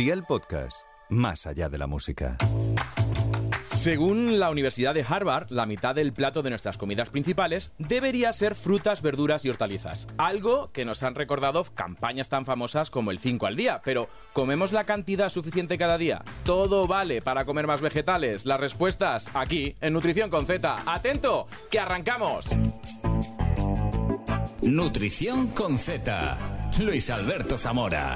Día el podcast, más allá de la música. Según la Universidad de Harvard, la mitad del plato de nuestras comidas principales debería ser frutas, verduras y hortalizas. Algo que nos han recordado campañas tan famosas como el 5 al día. Pero, ¿comemos la cantidad suficiente cada día? ¿Todo vale para comer más vegetales? Las respuestas aquí, en Nutrición con Z. ¡Atento! ¡Que arrancamos! Nutrición con Z. Luis Alberto Zamora.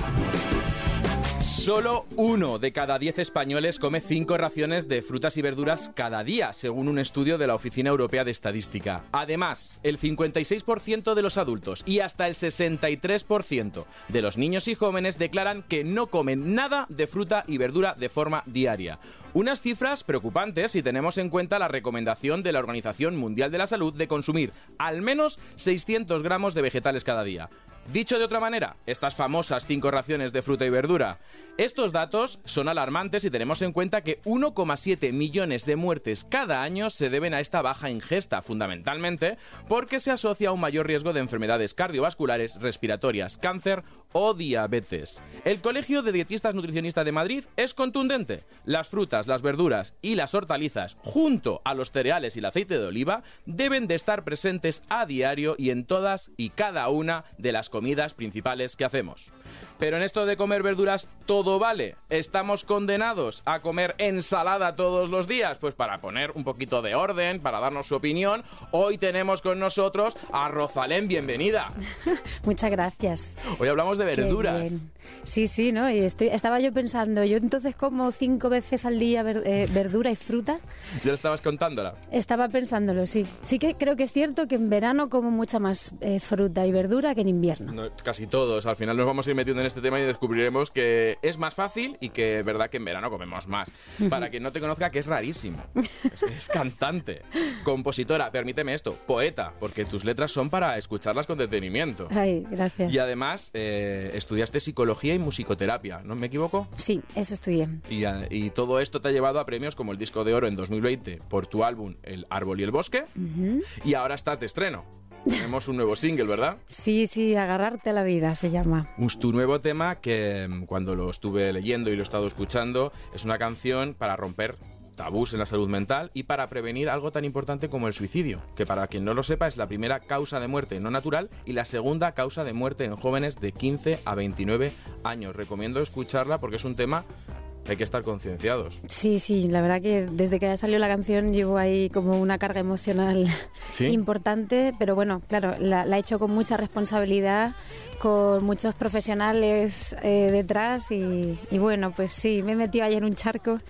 Solo uno de cada diez españoles come cinco raciones de frutas y verduras cada día, según un estudio de la Oficina Europea de Estadística. Además, el 56% de los adultos y hasta el 63% de los niños y jóvenes declaran que no comen nada de fruta y verdura de forma diaria. Unas cifras preocupantes si tenemos en cuenta la recomendación de la Organización Mundial de la Salud de consumir al menos 600 gramos de vegetales cada día. Dicho de otra manera, estas famosas 5 raciones de fruta y verdura. Estos datos son alarmantes si tenemos en cuenta que 1,7 millones de muertes cada año se deben a esta baja ingesta, fundamentalmente porque se asocia a un mayor riesgo de enfermedades cardiovasculares, respiratorias, cáncer o diabetes. El Colegio de Dietistas Nutricionistas de Madrid es contundente. Las frutas, las verduras y las hortalizas, junto a los cereales y el aceite de oliva, deben de estar presentes a diario y en todas y cada una de las comidas principales que hacemos. Pero en esto de comer verduras todo vale. ¿Estamos condenados a comer ensalada todos los días? Pues para poner un poquito de orden, para darnos su opinión, hoy tenemos con nosotros a Rosalén, bienvenida. Muchas gracias. Hoy hablamos de verduras. Sí, sí, ¿no? Y estoy, estaba yo pensando, yo entonces como cinco veces al día eh, verdura y fruta. ¿Ya lo estabas contándola? Estaba pensándolo, sí. Sí que creo que es cierto que en verano como mucha más eh, fruta y verdura que en invierno. casi todos. Al final nos vamos a ir metiendo en este tema y descubriremos que es más fácil y que es verdad que en verano comemos más. Para quien no te conozca, que es rarísimo. Es, cantante, compositora, permíteme esto, poeta, porque tus letras son para escucharlas con detenimiento. Ay, gracias. Y además eh, estudiaste psicología y musicoterapia, ¿no me equivoco? Sí, eso estudié. Y, y, todo esto te ha llevado a premios como el Disco de Oro en 2020 por tu álbum El Árbol y el Bosque. Y ahora estás de estreno. Tenemos un nuevo single, ¿verdad? Sí, sí, Agarrarte a la vida se llama. Tu nuevo tema que mm, cuando lo estuve leyendo y lo he estado escuchando es una canción para romper tabús en la salud mental y para prevenir algo tan importante como el suicidio, que para quien no lo sepa es la primera causa de muerte no natural y la segunda causa de muerte en jóvenes de 15 a 29 años. Recomiendo escucharla porque es un tema hay que estar concienciados. Sí, sí, la verdad que desde que salió la canción llevo ahí como una carga emocional importante, pero bueno, claro, la, he hecho con mucha responsabilidad, con muchos profesionales eh, detrás y, bueno, pues sí, me he metido ahí en un charco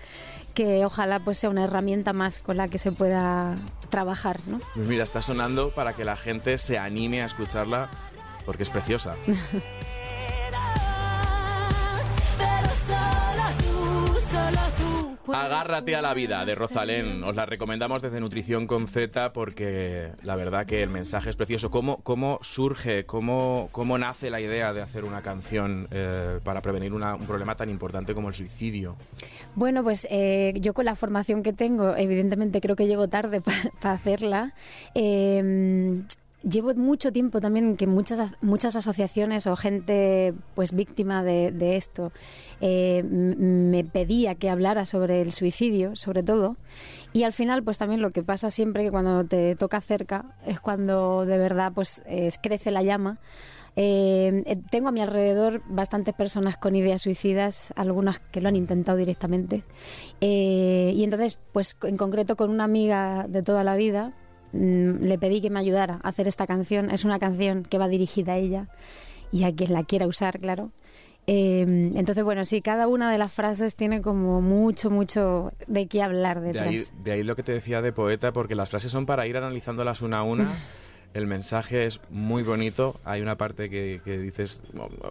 que ojalá pues sea una herramienta más con la que se pueda trabajar, ¿no? Pues mira, está sonando para que la gente se anime a escucharla porque es preciosa. Agárrate a la vida de Rosalén. Os la recomendamos desde Nutrición con Z porque la verdad que el mensaje es precioso. ¿Cómo, cómo surge, cómo, cómo nace la idea de hacer una canción eh, para prevenir un problema tan importante como el suicidio? Bueno, pues eh, yo con la formación que tengo, evidentemente creo que llego tarde para hacerla. Eh, llevo mucho tiempo también que muchas, muchas asociaciones o gente pues víctima de, esto eh, me pedía que hablara sobre el suicidio, sobre todo. Y al final, pues también lo que pasa siempre que cuando te toca cerca es cuando de verdad pues crece la llama. Eh, eh, tengo a mi alrededor bastantes personas con ideas suicidas, algunas que lo han intentado directamente. y entonces, pues en concreto con una amiga de toda la vida, le pedí que me ayudara a hacer esta canción. Es una canción que va dirigida a ella y a quien la quiera usar, claro. Eh, entonces, bueno, sí, cada una de las frases tiene como mucho, mucho de qué hablar detrás. De ahí, lo que te decía de poeta, porque las frases son para ir analizándolas una a una. El mensaje es muy bonito. Hay una parte que, dices,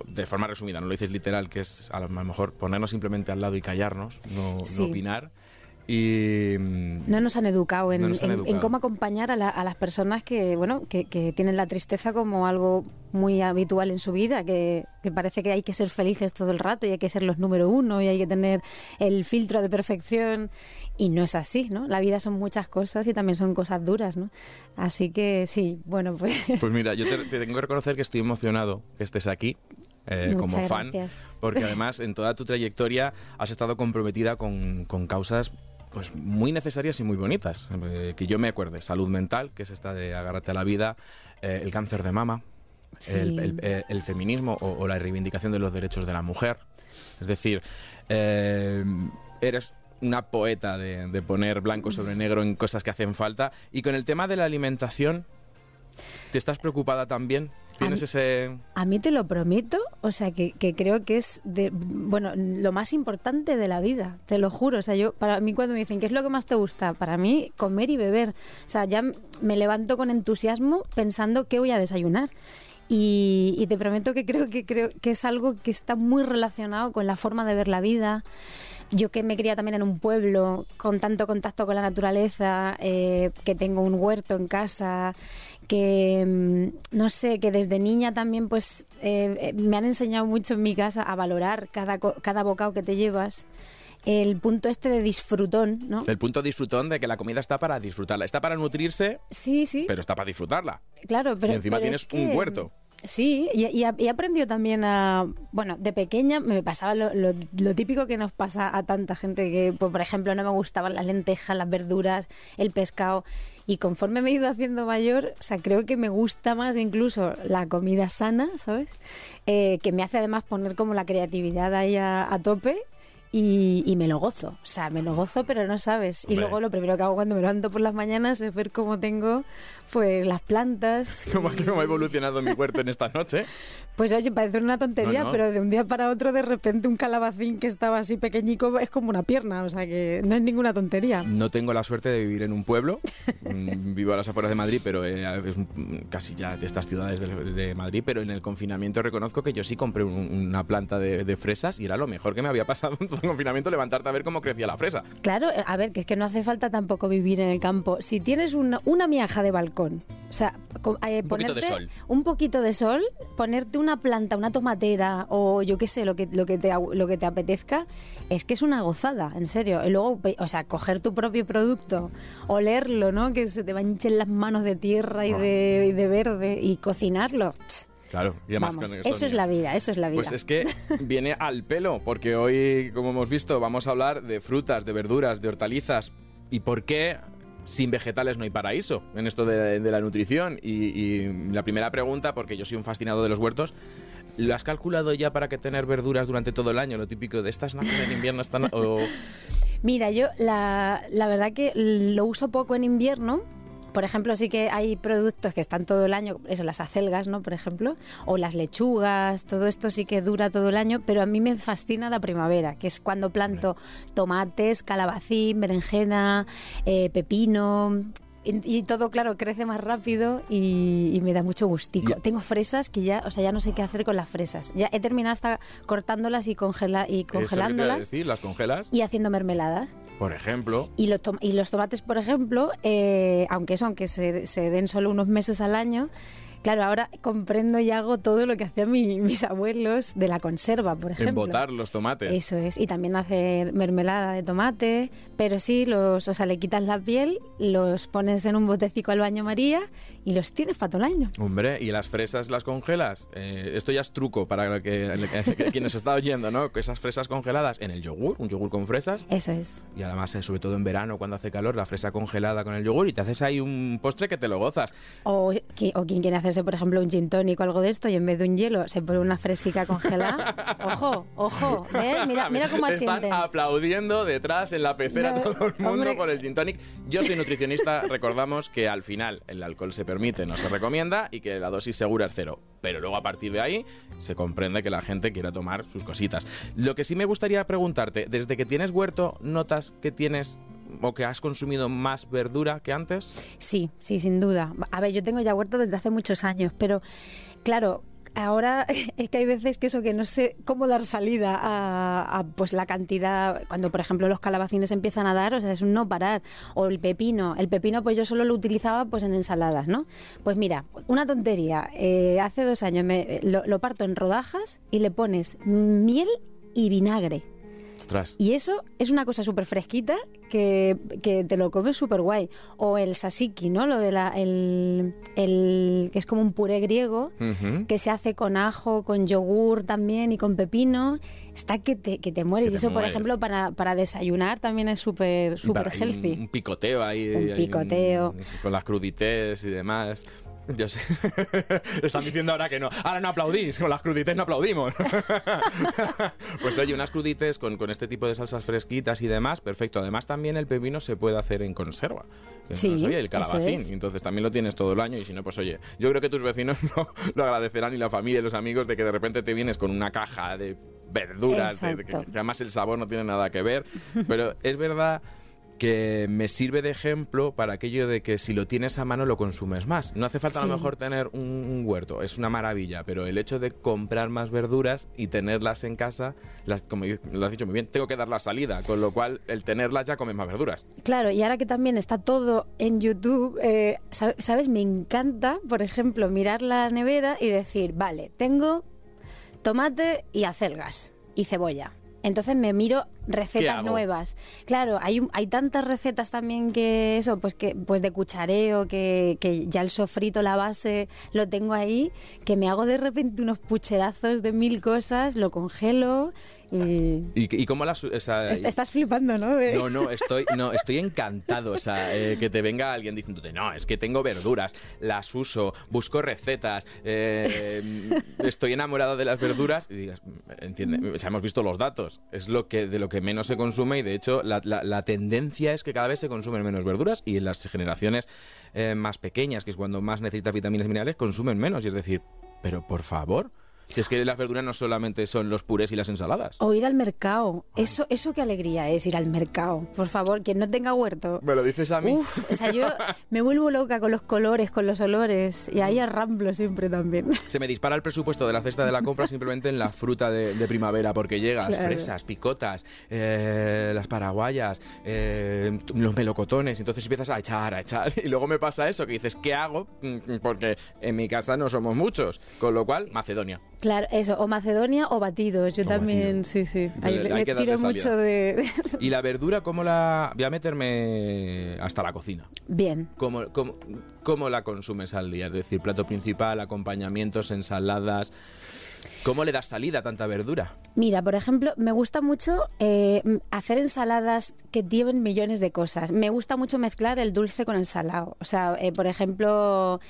de forma resumida, no lo dices literal, que es a lo mejor ponernos simplemente al lado y callarnos, no, no opinar. Y no nos han educado en, cómo acompañar a, las personas que, bueno, que, tienen la tristeza como algo muy habitual en su vida, que, parece que hay que ser felices todo el rato y hay que ser los número uno y hay que tener el filtro de perfección y no es así, ¿no? La vida son muchas cosas y también son cosas duras, ¿no? Así que sí, bueno, pues... Pues mira, yo te, tengo que reconocer que estoy emocionado que estés aquí eh, como fan, gracias. porque además en toda tu trayectoria has estado comprometida con, con causas pues muy necesarias y muy bonitas. Eh, que yo me acuerde, salud mental, que es esta de agárrate a la vida, eh, el cáncer de mama, Sí. el, el- eh, el feminismo o, o la reivindicación de los derechos de la mujer. Es decir, eh, eres una poeta de, de poner blanco sobre negro en cosas que hacen falta. Y con el tema de la alimentación, ¿te estás preocupada también? ¿Tienes mí- ese...? A mí te lo prometo, o sea, que, que creo que es de, bueno, lo más importante de la vida, te lo juro. O sea, yo, para mí cuando me dicen, ¿qué es lo que más te gusta? Para mí, comer y beber. O sea, ya me levanto con entusiasmo pensando qué voy a desayunar. Y, y te prometo que creo que creo que es algo que está muy relacionado con la forma de ver la vida. Yo que me crié también en un pueblo con tanto contacto con la naturaleza, eh, que tengo un huerto en casa, que mm, no sé, que desde niña también pues eh, eh, me han enseñado mucho en mi casa a valorar cada, cada bocado que te llevas. El punto este de disfrutón, ¿no? El punto disfrutón de que la comida está para disfrutarla. Está para nutrirse, Sí, sí. pero está para disfrutarla. Claro, pero. y encima pero tienes es que- un huerto. Sí, y, y, y he aprendido también a. Bueno, de pequeña me pasaba lo, lo- lo típico que nos pasa a tanta gente que, pues, por ejemplo, no me gustaban las lentejas, las verduras, el pescado. Y conforme me he ido haciendo mayor, o sea, creo que me gusta más incluso la comida sana, ¿sabes? Eh, que me hace además poner como la creatividad ahí a, a tope. Y, y me lo gozo, o sea, me lo gozo, pero no sabes. Y Hombre. luego lo primero que hago cuando me levanto por las mañanas es ver cómo tengo pues las plantas. ¿Cómo, y- cómo ha evolucionado mi huerto en esta noche? pues oye, parece una tontería, No, no. pero de un día para otro de repente un calabacín que estaba así pequeñico es como una pierna, o sea que no es ninguna tontería. No tengo la suerte de vivir en un pueblo. Mm, Vivo a las afueras de Madrid, pero eh, es casi ya de estas ciudades de, de Madrid. Pero en el confinamiento reconozco que yo sí compré un- una planta de, de fresas y era lo mejor que me había pasado en todo el confinamiento levantarte a ver cómo crecía la fresa. Claro, eh, a ver, que es que no hace falta tampoco vivir en el campo. Si tienes una, una miaja de balcón, o sea, eh, Un poquito de ponerte sol. un poquito de sol, ponerte una planta, una tomatera o yo qué sé, lo que, lo que, te, lo que te apetezca, es que es una gozada, en serio. Y luego, o sea, coger tu propio producto, olerlo, ¿no? Que se te manchen las manos de tierra y de, y de verde y cocinarlo. Claro, y además Vamos, con eso es la vida, eso es la vida. Pues es que viene al pelo, porque hoy, como hemos visto, vamos a hablar de frutas, de verduras, de hortalizas. ¿Y por qué sin vegetales no hay paraíso en esto de, la nutrición? Y, la primera pregunta, porque yo soy un fascinado de los huertos, ¿lo has calculado ya para que tener verduras durante todo el año? Lo típico de estas nacen en invierno, están... Mira, yo la, la verdad que lo uso poco en invierno. Por ejemplo, sí que hay productos que están todo el año, eso, las acelgas, ¿no? Por ejemplo, o las lechugas, todo esto sí que dura todo el año, pero a mí me fascina la primavera, que es cuando planto tomates, calabacín, berenjena, eh, pepino. Y, y todo, claro, crece más rápido y, y me da mucho gustico. Tengo fresas que ya, o sea, ya no sé qué hacer con las fresas. Ya he terminado hasta cortándolas y, congela, y Eso que te congelándolas decir, las congelas, y haciendo mermeladas. por ejemplo. Y los, tom- y los tomates, por ejemplo, eh, aunque eso, aunque se, se den solo unos meses al año, claro, ahora comprendo y hago todo lo que hacían mi- mis abuelos de la conserva, por ejemplo. Embotar los tomates. Eso es, y también hacer mermelada de tomate, pero sí, los, o sea, le quitas la piel, los pones en un botecico al baño María y los tienes para todo el año. Hombre, ¿y las fresas las congelas? Eh, esto ya es truco para que, que- quienes está oyendo, ¿no? Que esas fresas congeladas en el yogur, un yogur con fresas, Eso es. y además, eh, sobre todo en verano, cuando hace calor, la fresa congelada con el yogur, y te haces ahí un postre que te lo gozas. O, o quien quiere por ejemplo, un gin tonic o algo de esto y en vez de un hielo se pone una fresica congelada. ojo, ojo, ¿ves? Mira, mira cómo Están asienten. aplaudiendo detrás en la pecera No, todo el mundo hombre. por el gin tonic. Yo soy nutricionista, recordamos que al final el alcohol se permite, no se recomienda, y que la dosis segura es cero. Pero luego a partir de ahí se comprende que la gente quiera tomar sus cositas. Lo que sí me gustaría preguntarte, desde que tienes huerto, ¿notas que tienes o que has consumido más verdura que antes? Sí, sí, sin duda. A ver, yo tengo ya huerto desde hace muchos años, pero claro, ahora es que hay veces que eso que no sé cómo dar salida a, pues la cantidad cuando por ejemplo los calabacines empiezan a dar, o sea, es un no parar o el pepino, el pepino pues yo solo lo utilizaba pues en ensaladas, ¿no? Pues mira, una tontería, eh, hace dos años lo parto en rodajas y le pones miel y vinagre. Ostras. Y eso es una cosa súper fresquita que, que te lo comes súper guay. O el sasiki, ¿no? Lo de la, el, el- que es como un puré griego Ujú. que se hace con ajo, con yogur también y con pepino. Está que te, que te mueres. Que y te eso, por mueres. ejemplo, para, para desayunar también es súper Y para- hay un- healthy. Un, picoteo ahí. Un picoteo. con las crudités y demás. Yo sé. Están diciendo ahora que no. Ahora no aplaudís, con las crudités no aplaudimos. pues oye, unas crudités con, con este tipo de salsas fresquitas y demás, perfecto. Además, también el pepino se puede hacer en conserva. No Sí, sabía, el calabacín. es. Entonces también lo tienes todo el año. Y si no, pues oye, yo creo que tus vecinos no lo agradecerán y la familia y los amigos de que de repente te vienes con una caja de verduras, de- de que, Exacto. que además el sabor no tiene nada que ver. Pero es verdad que me sirve de ejemplo para aquello de que si lo tienes a mano lo consumes más. No hace falta a lo mejor tener un, un huerto, es una maravilla, pero el hecho de comprar más verduras y tenerlas en casa, las, como lo has dicho muy bien, tengo que dar la salida, con lo cual el tenerlas ya comes más verduras. Claro, y ahora que también está todo en YouTube, eh, sab- ¿sabes? Me encanta, por ejemplo, mirar la nevera y decir, vale, tengo tomate y acelgas y cebolla. Entonces me miro ¿Qué recetas nuevas. Claro, hay, hay tantas recetas también que eso, pues que pues de cuchareo, que, que ya el sofrito, la base, lo tengo ahí, que me hago de repente unos pucherazos de mil cosas, lo congelo y... ¿Y, y cómo las... o sea, Est- Estás flipando, ¿no? De- No, no, estoy, no, estoy encantado. O sea, eh, que te venga alguien diciéndote, no, es que tengo verduras, las uso, busco recetas, eh, estoy enamorado de las verduras. Y digas, entiende, o sea, hemos visto los datos, es lo que de lo que menos se consume y de hecho la tendencia es que cada vez se consumen menos verduras y en las generaciones eh, más pequeñas, que es cuando más necesitas vitaminas y minerales, consumen menos. Y es decir, pero por favor. Si es que las verduras no solamente son los purés y las ensaladas. O ir al mercado. Eso, eso qué alegría es ir al mercado. Por favor, quien no tenga huerto. ¿Me lo dices a mí? Uf, o sea, yo me vuelvo loca con los colores, con los olores. Y ahí arramblo siempre también. Se me dispara el presupuesto de la cesta de la compra simplemente en la fruta de, de primavera, porque llegas Claro. fresas, picotas, eh, las paraguayas, eh, los melocotones, entonces empiezas a echar, a echar, y luego me pasa eso, que dices, ¿qué hago? Mm, Porque en mi casa no somos muchos, con lo cual, Macedonia. Claro, eso. O Macedonia o batidos. Yo O también, batido. sí, sí. Ahí le, tiro mucho de... Y la verdura, ¿cómo la...? Voy a meterme hasta la cocina. Bien. ¿Cómo, cómo, cómo la consumes al día? Es decir, plato principal, acompañamientos, ensaladas... ¿Cómo le das salida a tanta verdura? Mira, por ejemplo, me gusta mucho eh, hacer ensaladas que lleven millones de cosas. Me gusta mucho mezclar el dulce con el salado. O sea, eh, por ejemplo,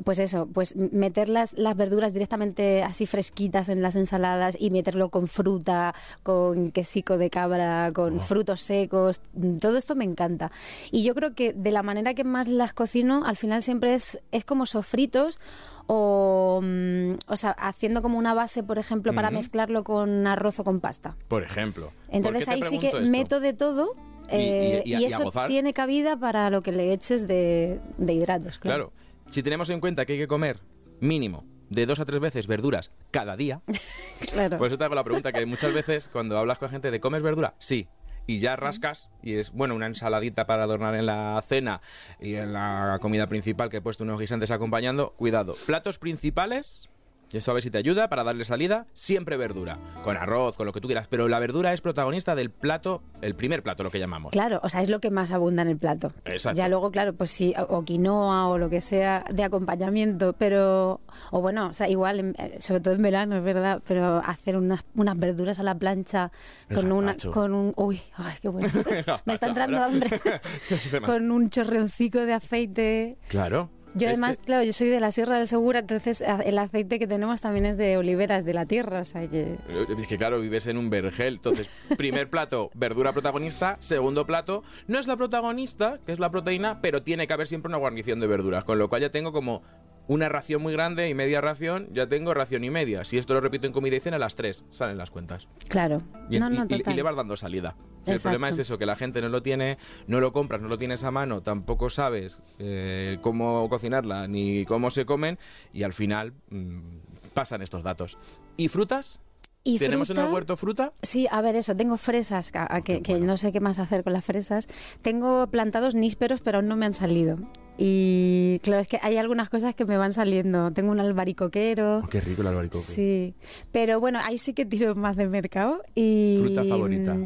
pues eso, pues meter las, las verduras directamente así fresquitas en las ensaladas y meterlo con fruta, con quesico de cabra, con frutos secos. mm, Todo esto me encanta. Y yo creo que de la manera que más las cocino, al final siempre es, es como sofritos o, mm, o sea, haciendo como una base, por ejemplo, para mezclarlo con arroz o con pasta. Por ejemplo. Entonces ¿Por qué te ahí sí que esto? meto de todo Y- y- eh, y y, a- y a eso tiene cabida para lo que le eches de, de hidratos. Claro. Claro, si tenemos en cuenta que hay que comer mínimo de dos a tres veces verduras cada día, Claro. por eso te hago la pregunta que muchas veces cuando hablas con gente de ¿comes verdura? Sí. Y ya rascas y es, bueno, una ensaladita para adornar en la cena y en la comida principal que he puesto unos guisantes acompañando. Cuidado. Platos principales, y esto a ver si te ayuda para darle salida, siempre verdura. Con arroz, con lo que tú quieras. Pero la verdura es protagonista del plato, el primer plato, lo que llamamos. Claro, o sea, es lo que más abunda en el plato. Exacto. Ya luego, claro, pues sí, o quinoa o lo que sea de acompañamiento, pero, o bueno, o sea, igual, eh, sobre todo en verano, es verdad, pero hacer unas, unas verduras a la plancha El con una, con un, uy, ay, qué bueno. Me está entrando hambre. Con un chorreoncico de aceite. Claro. Yo Este- además, claro, yo soy de la Sierra del Segura, entonces el aceite que tenemos también es de oliveras de la tierra, o sea que... Es que claro, vives en un vergel. Entonces, primer plato, verdura protagonista. Segundo plato, no es la protagonista, que es la proteína, pero tiene que haber siempre una guarnición de verduras. Con lo cual ya tengo como una ración muy grande y media ración, ya tengo ración y media. Si esto lo repito en comida y cena, a las tres salen las cuentas. Claro. Y, no, no, y- le vas dando salida. El problema es eso, que la gente no lo tiene, no lo compras, no lo tienes a mano, tampoco sabes eh, cómo cocinarla ni cómo se comen y al final mm, pasan estos datos. ¿Y frutas? ¿Y ¿Tenemos en el huerto fruta? Sí, a ver, eso, tengo fresas, que, no sé qué más hacer con las fresas. Tengo plantados nísperos, pero aún no me han salido. Y claro, es que hay algunas cosas que me van saliendo. Tengo un albaricoquero. Oh, qué rico el albaricoque. Sí, pero bueno, ahí sí que tiro más de mercado. Y, ¿Fruta favorita?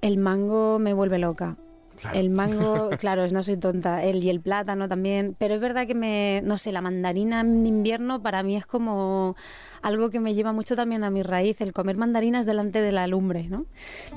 El mango me vuelve loca. Claro. El mango, claro, no soy tonta. El y el plátano también. Pero es verdad que me, no sé, la mandarina en invierno para mí es como algo que me lleva mucho también a mi raíz. El comer mandarinas delante de la lumbre, ¿no?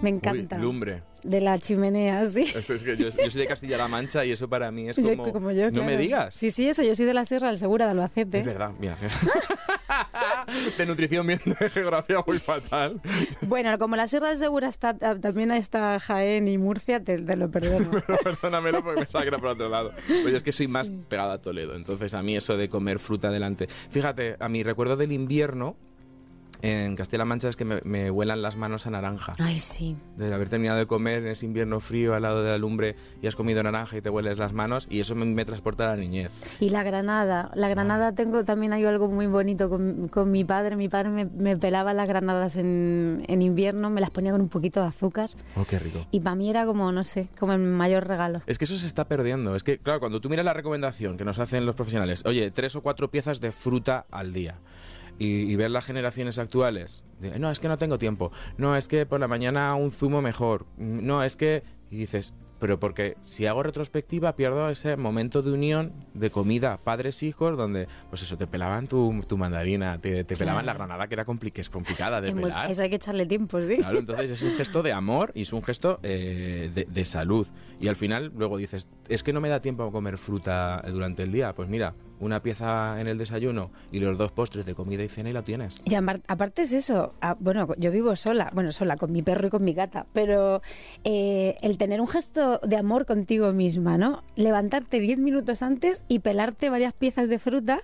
Me encanta. Uy, lumbre. De la chimenea, sí. Eso es que yo, yo soy de Castilla-La Mancha y eso para mí es Yo- como... como yo, no me claro. digas. Sí, sí, eso. Yo soy de la Sierra del Segura de Albacete. Es verdad, mira. de nutrición bien, de geografía muy fatal. Bueno, como la Sierra del Segura está, también está Jaén y Murcia, te, te lo perdono. Pero perdónamelo porque me que por otro lado. Pero yo es que soy más pegado a Toledo, entonces a mí eso de comer fruta delante. Fíjate, a mi recuerdo del invierno en Castilla-La Mancha es que me, me huelan las manos a naranja. Ay, sí. De haber terminado de comer en ese invierno frío al lado de la lumbre y has comido naranja y te hueles las manos y eso me, me transporta a la niñez. Y la granada. La granada tengo también hay algo muy bonito con, con mi padre. Mi padre me, me pelaba las granadas en, en invierno, me las ponía con un poquito de azúcar. Oh, qué rico. Y para mí era como, no sé, como el mayor regalo. Es que eso se está perdiendo. Es que, claro, cuando tú miras la recomendación que nos hacen los profesionales, oye, tres o cuatro piezas de fruta al día. Y, y ver las generaciones actuales, de, no, es que no tengo tiempo, no, es que por la mañana un zumo mejor, no, es que... Y dices, pero porque si hago retrospectiva pierdo ese momento de unión de comida padres-hijos donde, pues eso, te pelaban tu, tu mandarina, te, te pelaban la granada que era compli- que es complicada de Es muy- pelar. eso hay que echarle tiempo, sí. Claro, entonces es un gesto de amor y es un gesto eh, de, de salud. Y al final luego dices, es que no me da tiempo a comer fruta durante el día. Pues mira, una pieza en el desayuno y los dos postres de comida y cena y la tienes. Y apar- aparte es eso, ah, bueno, yo vivo sola, bueno, sola con mi perro y con mi gata, pero eh, el tener un gesto de amor contigo misma, ¿no? Levantarte 10 minutos antes y pelarte varias piezas de fruta,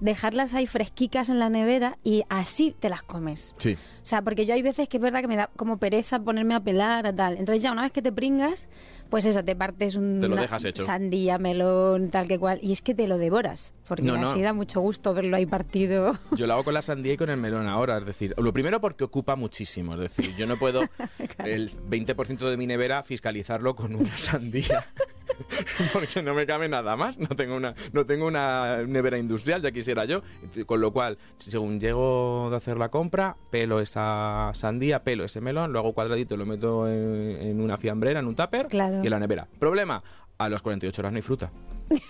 dejarlas ahí fresquicas en la nevera y así te las comes. Sí. O sea, porque yo hay veces que es verdad que me da como pereza ponerme a pelar o tal. Entonces ya una vez que te pringas, pues eso, te partes un Te lo una dejas hecho. sandía, melón, tal que cual, y es que te lo devoras, porque No, no. así da mucho gusto verlo ahí partido. Yo lo hago con la sandía y con el melón ahora. Es decir, lo primero porque ocupa muchísimo. Es decir, yo no puedo el 20% de mi nevera fiscalizarlo con una sandía. Porque no me cabe nada más. No tengo una, no tengo una nevera industrial, ya quisiera yo. Con lo cual, según llego de hacer la compra, pelo esa sandía, pelo ese melón, lo hago cuadradito, lo meto en, en una fiambrera, en un tupper Claro. y en la nevera. Problema, a las 48 horas no hay fruta.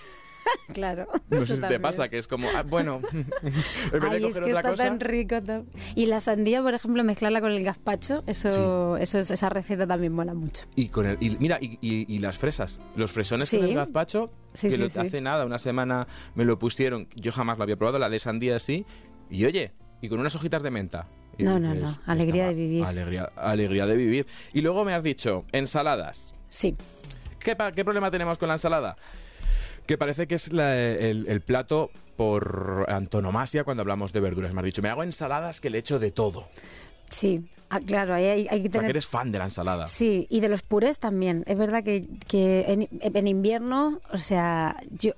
claro. No sé si te pasa, que es como, ah, bueno, en vez de Ay, es que otra está cosa... tan rico. tan- Y la sandía, por ejemplo, mezclarla con el gazpacho, eso, eso es- esa receta también mola mucho. Y con el, y mira, y, y- y las fresas, los fresones Sí. con el gazpacho, Sí, que sí, lo- sí. hace nada, una semana me lo pusieron, yo jamás lo había probado, la de sandía así, y oye, y con unas hojitas de menta. Y No, no, no, alegría de vivir. Alegría, alegría de vivir. Y luego me has dicho, ensaladas. Sí. ¿Qué, qué problema tenemos con la ensalada? Que parece que es la- el, el plato por antonomasia cuando hablamos de verduras. Me has dicho, me hago ensaladas que le echo de todo. Sí, Ah, claro, ahí hay, hay que O sea, que tener... eres fan de la ensalada. Sí, y de los purés también. Es verdad que, que en, en invierno, o sea, yo,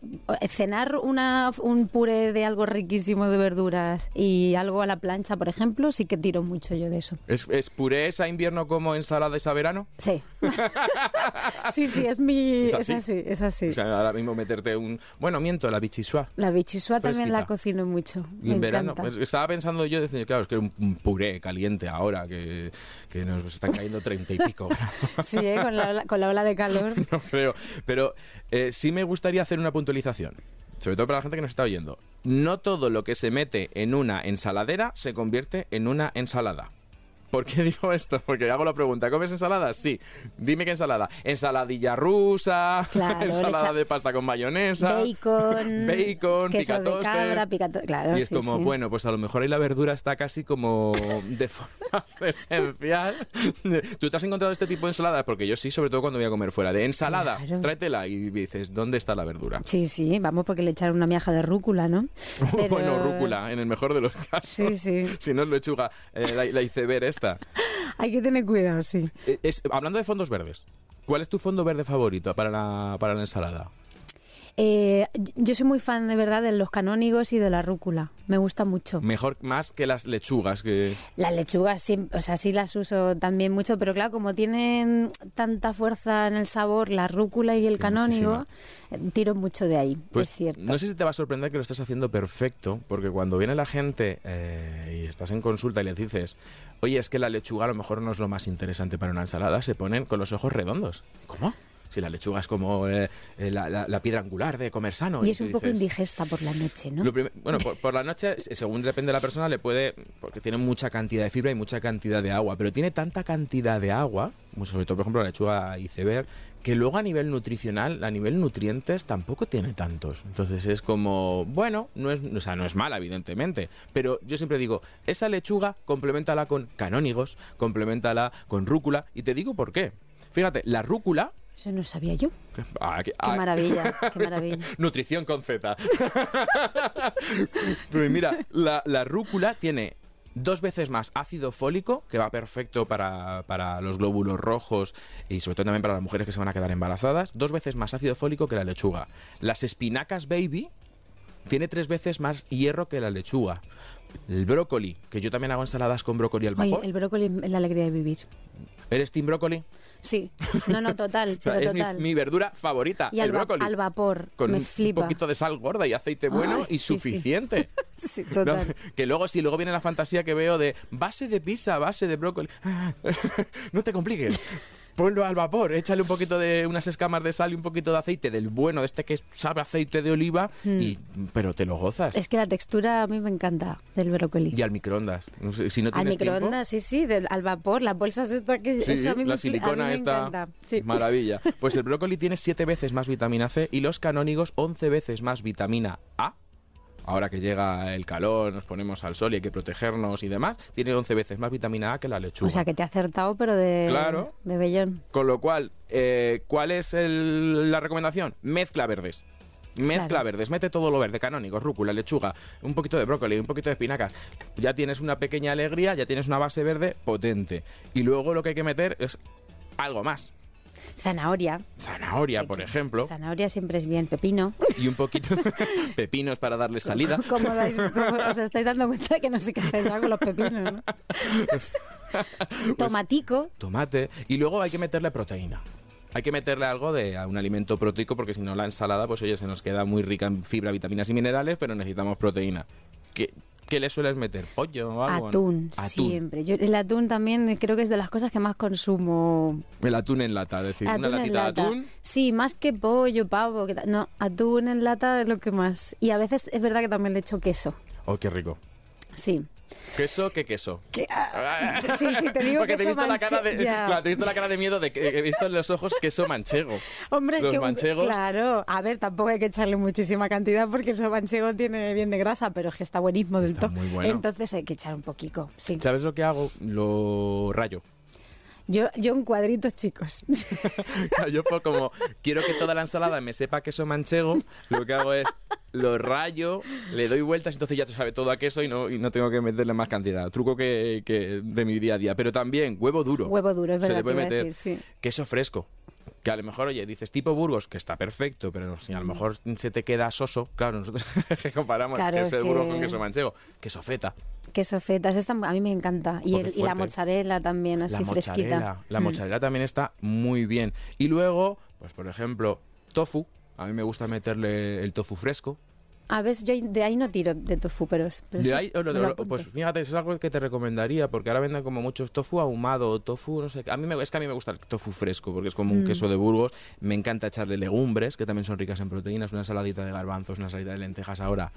cenar una, un puré de algo riquísimo de verduras y algo a la plancha, por ejemplo, sí que tiro mucho yo de eso. ¿Es, ¿Es puré esa invierno como ensalada esa verano? Sí. sí, sí, es mi... Es Es así. así, es así. O sea, ahora mismo meterte un... Bueno, miento, la bichisua. la bichisua también la cocino mucho. En verano, encanta. pues, estaba pensando yo, decía, claro, es que un, un puré caliente ahora, que, que nos están cayendo treinta y pico grados. Sí, ¿eh? con, la, ola- con la ola de calor. no creo. Pero eh, sí me gustaría hacer una puntualización. Sobre todo para la gente que nos está oyendo. No todo lo que se mete en una ensaladera se convierte en una ensalada. ¿Por qué digo esto? Porque hago la pregunta, ¿comes ensalada? Sí. Dime qué ensalada. Ensaladilla rusa, Claro, ensalada de pasta con mayonesa, Bacon, bacon, queso de cabra, picato- claro, y es sí, como, sí. bueno, pues a lo mejor ahí la verdura está casi como de forma esencial. ¿Tú te has encontrado este tipo de ensaladas? Porque yo sí, sobre todo cuando voy a comer fuera. De ensalada, Claro. tráetela y dices, ¿dónde está la verdura? Sí, sí, vamos porque le echaron una miaja de rúcula, ¿no? Pero- Bueno, rúcula, en el mejor de los casos. Sí, sí. Si no es lechuga, eh, la, la iceberg Hay que tener cuidado, sí. Eh, es- hablando de fondos verdes, ¿cuál es tu fondo verde favorito para la, para la ensalada? Eh, yo soy muy fan de verdad de los canónigos y de la rúcula. Me gusta mucho. Mejor más que las lechugas que... Las lechugas, sí, o sea, sí las uso también mucho, pero claro, como tienen tanta fuerza en el sabor, la rúcula y el Sí, canónigo, tiro mucho de ahí, Pues es cierto. no sé si te va a sorprender que lo estés haciendo perfecto, porque cuando viene la gente eh, y estás en consulta y le dices, oye, es que la lechuga a lo mejor no es lo más interesante para una ensalada, se ponen con los ojos redondos. ¿Cómo? Si la lechuga es como eh, eh, la, la- la piedra angular de comer sano. y es un poco dices, indigesta por la noche, ¿no? Bueno, por, por la noche, se- según depende de la persona, le puede. Porque tiene mucha cantidad de fibra y mucha cantidad de agua. Pero tiene tanta cantidad de agua, sobre todo, por ejemplo, la lechuga iceberg, que luego a nivel nutricional, a nivel nutrientes, tampoco tiene tantos. Entonces es como. Bueno, no es, o sea, no es mala, evidentemente. Pero yo siempre digo, esa lechuga, complementala con canónigos, complementala con rúcula. Y te digo por qué. Fíjate, la rúcula. Eso no sabía yo. Ah, Qué ah, maravilla, qué maravilla. Nutrición con Z. Pues mira, la, la rúcula tiene dos veces más ácido fólico, que va perfecto para, para los glóbulos rojos y sobre todo también para las mujeres que se van a quedar embarazadas. Dos veces más ácido fólico que la lechuga. Las espinacas baby tiene tres veces más hierro que la lechuga. El brócoli, que yo también hago ensaladas con brócoli al vapor. el brócoli es la alegría de vivir. ¿Eres team brócoli? Sí, no, no, total, O sea, pero es mi, total. mi verdura favorita, y el al, brócoli. al vapor, con me un- flipa. un poquito de sal gorda y aceite bueno Ay, y sí, sí. suficiente. Sí, No, total. que luego, si luego viene la fantasía que veo de base de pizza, base de brócoli. no te compliques. Ponlo al vapor, échale un poquito de unas escamas de sal y un poquito de aceite del bueno, de este que sabe a aceite de oliva, y, pero te lo gozas. Es que la textura a mí me encanta del brócoli. Y al microondas. Si no Al tienes tiempo- microondas, sí, sí, del- al vapor, las bolsas esta que Sí, eso a mí la me, a mí silicona me esta. encanta. Sí. Maravilla. Pues el brócoli tiene 7 veces más vitamina C y los canónigos 11 veces más vitamina A. Ahora que llega el calor, nos ponemos al sol y hay que protegernos y demás, tiene 11 veces más vitamina A que la lechuga. O sea que te ha acertado, pero de, Claro. de bellón. Con lo cual, eh, ¿cuál es el- la recomendación? Mezcla verdes. Mezcla Claro. verdes, mete todo lo verde, canónigos, rúcula, lechuga, un poquito de brócoli, un poquito de espinacas. Ya tienes una pequeña alegría, ya tienes una base verde potente. Y luego lo que hay que meter es algo más. Zanahoria. Zanahoria, por ejemplo, Zanahoria siempre es bien. Pepino. y un poquito pepinos para darle salida. ¿Cómo, dais- cómo os estáis dando cuenta que no sé qué hacer ya con los pepinos, ¿no? Pues Tomatico. tomate y luego hay que meterle proteína. Hay que meterle algo de a un alimento proteico porque si no la ensalada, pues oye, se nos queda muy rica en fibra, vitaminas y minerales, pero necesitamos proteína. ¿Qué, qué le sueles meter? ¿Pollo o algo? no? Atún, siempre. Yo, el atún también creo que es de las cosas que más consumo. El atún en lata, es decir, una Atún latita lata. de atún. Sí, más que pollo, pavo. que no, atún en lata es lo que más. Y a veces es verdad que también le echo queso. Oh, qué rico. Sí. ¿Queso? ¿Qué queso? Que- ah, sí, sí, te digo Porque te he queso visto la cara de, claro, te he visto la cara de miedo de que he visto en los ojos queso manchego. Hombre, los que un- manchegos. claro, a ver, tampoco hay que echarle muchísima cantidad porque el manchego tiene bien de grasa, pero es que está buenísimo del todo. bueno. Entonces hay que echar un poquito, sí. ¿Sabes lo que hago? Lo rayo. Yo, yo en cuadritos chicos. Yo pues, como quiero que toda la ensalada me sepa queso manchego, lo que hago es lo rayo, le doy vueltas, entonces ya te sabe todo a queso y no, y no tengo que meterle más cantidad. Truco que, que de mi día a día. Pero también huevo duro. Huevo duro, es Se verdad le puede que meter decir, sí. queso fresco. Que a lo mejor, oye, dices tipo Burgos, que está perfecto, pero si a lo mejor se te queda soso, claro, nosotros comparamos Claro, queso es de Burgos que- con queso manchego. Queso feta. Queso fetas, esta a mí me encanta. Y, el- y la mozzarella también, así la fresquita. mozzarella. La Mm. mozzarella también está muy bien. Y luego, pues por ejemplo, tofu. A mí me gusta meterle el tofu fresco. A ver, yo de ahí no tiro de tofu, pero, es- pero De ahí, pues fíjate, eso es algo que te recomendaría, porque ahora venden como muchos tofu ahumado, o tofu, no sé. A mí me, es que a mí me gusta el tofu fresco, porque es como Mm. un queso de Burgos. Me encanta echarle legumbres, que también son ricas en proteínas, una ensaladita de garbanzos, una ensaladita de lentejas ahora.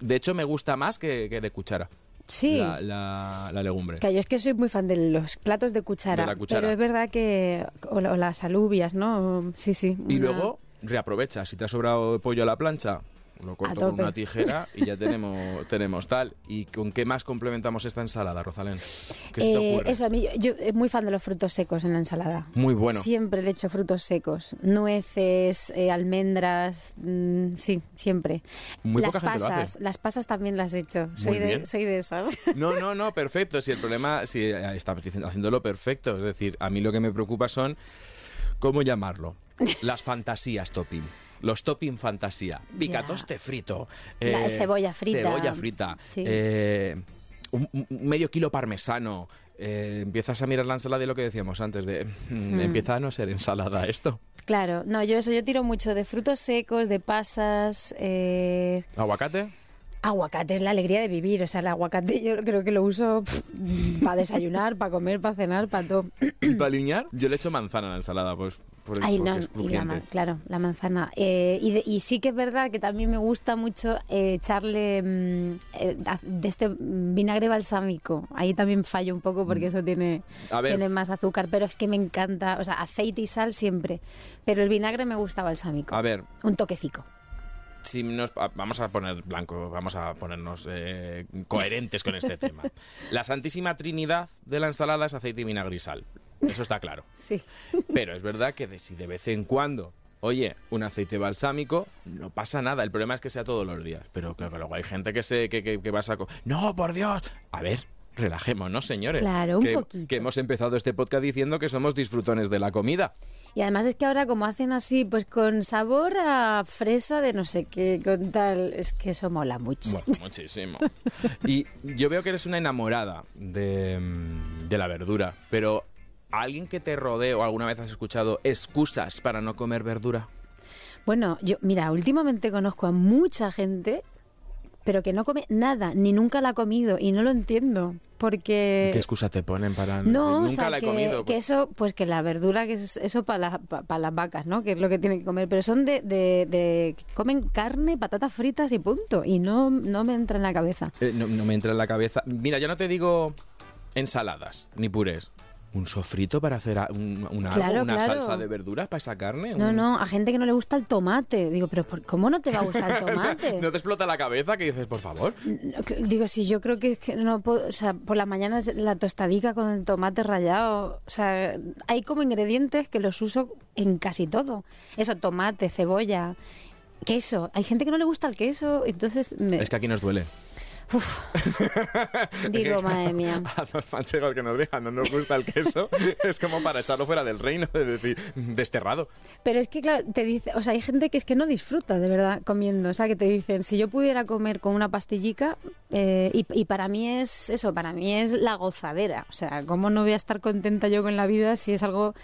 De hecho, me gusta más que, que de cuchara. Sí. La, la- la legumbre. Que yo es que soy muy fan de los platos de cuchara. De la cuchara. Pero es verdad que. O, o las alubias, ¿no? Sí, sí. Y una- luego reaprovecha. Si te ha sobrado pollo a la plancha, lo corto con una tijera y ya tenemos, tenemos tal. ¿Y con qué más complementamos esta ensalada, Rosalén? ¿Qué se te Eh, ocurre? eso, a mí, yo, yo eh, muy fan de los frutos secos en la ensalada. Muy bueno. Siempre le echo frutos secos. Nueces, eh, almendras, mm, sí, siempre. Muy las poca gente lo pasas, hace. las pasas también las echo. Soy Muy de, soy de esas. No, no, no, perfecto. Si el problema, si está haciéndolo perfecto. Es decir, a mí lo que me preocupa son, ¿cómo llamarlo? Las fantasías topping. Los topping fantasía. Picatoste frito. La cebolla frita. Cebolla frita. Sí. eh, un, un medio kilo parmesano. eh, empiezas a mirar la ensalada y lo que decíamos antes de mm, empieza a no ser ensalada esto. Claro, no, yo eso, yo tiro mucho de frutos secos, de pasas, eh, Aguacate. aguacate es la alegría de vivir, o sea, el aguacate yo creo que lo uso para desayunar, para comer, para cenar, para todo. Y para alinear, yo le echo manzana a la ensalada, pues por, Ay, no, es y la crujiente. ma- claro, la manzana. Eh, y, de- y sí que es verdad que también me gusta mucho eh, echarle mm, eh, de este vinagre balsámico. Ahí también fallo un poco porque eso tiene, Mm. A ver. tiene más azúcar, pero es que me encanta, o sea, aceite y sal siempre. Pero el vinagre me gusta balsámico. A ver, Un toquecico. si nos, vamos a poner blanco, vamos a ponernos eh, coherentes con este tema. La santísima trinidad de la ensalada es aceite y vinagre y sal. Eso está claro. Sí. Pero es verdad que de- si de vez en cuando, oye, un aceite balsámico, no pasa nada. El problema es que sea todos los días. Pero creo que luego hay gente que se que, que, que vas a... No, por Dios. A ver, relajémonos, señores. Claro, un que, poquito. Que hemos empezado este podcast diciendo que somos disfrutones de la comida. Y además es que ahora como hacen así, pues con sabor a fresa de no sé qué, con tal, es que eso mola mucho. Bueno, muchísimo. Y yo veo que eres una enamorada de, mm, de la verdura, pero ¿alguien que te rodee o alguna vez has escuchado excusas para no comer verdura? Bueno, yo, mira, últimamente conozco a mucha gente, pero que no come nada, ni nunca la ha comido, y no lo entiendo. Porque. ¿Qué excusa te ponen para No, o nunca sea, la he que, comido? que eso, pues que la verdura, que es eso para las vacas, ¿no? Que es lo que tienen que comer. Pero son de, de, de- comen carne, patatas fritas y punto. Y no, no me entra en la cabeza. eh, no, no me entra en la cabeza. Mira, yo no te digo ensaladas ni purés. ¿Un sofrito para hacer un- una, algo, Claro, una claro. salsa de verduras para esa carne? No, Un- no, a gente que no le gusta el tomate. Digo, pero ¿por- ¿cómo no te va a gustar el tomate? ¿No te explota la cabeza que dices, por favor? Digo, si yo creo que, es que no puedo, o sea, por la mañana es la tostadica con el tomate rallado, o sea, hay como ingredientes que los uso en casi todo. Eso, tomate, cebolla, queso. Hay gente que no le gusta el queso, entonces me, Es que aquí nos duele. Uf, digo, madre mía. A los manchegos que nos dejan, no nos gusta el queso, es como para echarlo fuera del reino, es decir, desterrado. Pero es que, claro, te dice, o sea, hay gente que es que no disfruta de verdad comiendo. O sea, que te dicen, si yo pudiera comer con una pastillica, eh, y, y para mí es eso, para mí es la gozadera. O sea, ¿cómo no voy a estar contenta yo con la vida si es algo